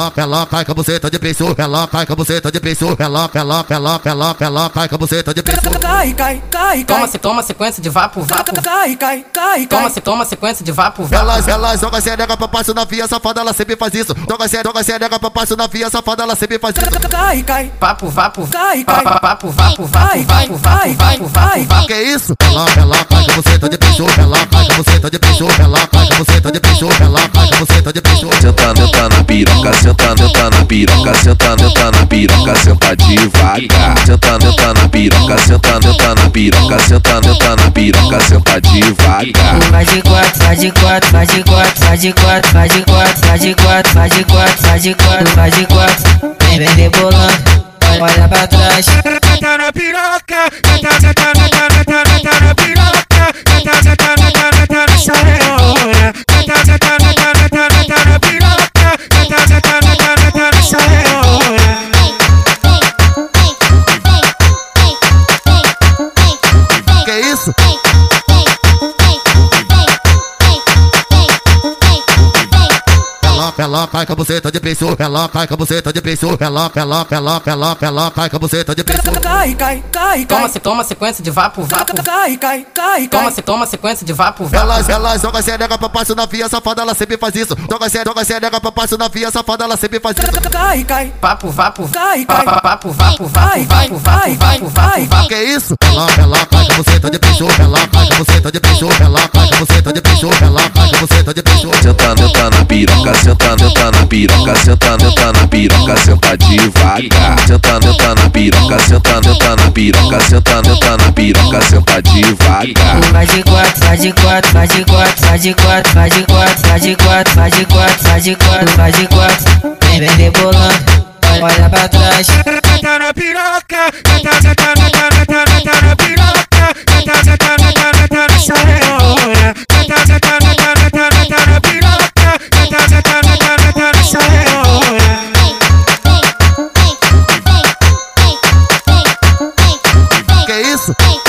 ela, ela cai com a buceta de penso, ela cai com a buceta de penso, ela, ela, ela, ela, ela cai com a buceta de penso. Cai, cai, cai, Toma, cai. se toma sequência de vapo, vapo. Cai, cai, cai, Toma, cai. se toma sequência de vapo, vapo. Elas, elas jogam cereca pra passo na via, safada, ela sempre faz isso. Joga cereca, joga cereca pra passo na via, safada, ela sempre faz isso. Cai, cai. Papo, vapo. Cai, cai. pa- Papo, vapo, vapo, vapo, vapo, vapo, vapo, vapo. Que isso? Ela, ela cai com a buceta de penso, ela cai com a buceta de penso, ela cai com a buceta de penso, ela cai com a buceta de penso. Senta, senta na piroca, senta, senta na piroca, senta, senta na piroca, senta devagar. Senta, senta na piroca, senta, senta na piroca, senta, senta na piroca, senta devagar. Vai de quatro, vai de quatro, vai de quatro, vai de quatro, vai de quatro, vai de quatro, vai de quatro, vai de quatro, vai de quatro. Vem, vem rebolando, olha pra Ela, ela cai com a buceta de penso, ela cai com a buceta de penso, ela, ela, ela, ela, ela cai com a buceta de penso. Cai, cai, cai, Toma, cai. se toma sequência de vapo, vapo. Cai, cai, cai, Toma, cai. se toma sequência de vapo, vapo. Elas, elas jogam cereca pra passo na via, safada, ela sempre faz isso. Joga cereca, joga cereca pra passo na via, safada, ela sempre faz isso. Cai, cai. Papo, vapo. Cai, cai. pa- Papo, vapo, vapo, Cai, vapo, cai, vapo, cai, vapo, vapo. Que isso? Ela, ela cai com a buceta de penso, ela cai com a buceta de penso, ela cai você tá de peixoto, ela faz você tá de peixoto. Senta, tá na piroca, senta, tá na piroca, senta, tá na piroca, senta devagar. Senta, tá na piroca, senta, tá na piroca, senta, tá na piroca, senta devagar. Faz de quatro, faz de quatro, faz de quatro, faz de quatro, faz de quatro, faz de quatro, faz de quatro, faz de quatro, faz de quatro. Vem, vem rebolando, olha pra trás. Senta na piroca, senta Hey.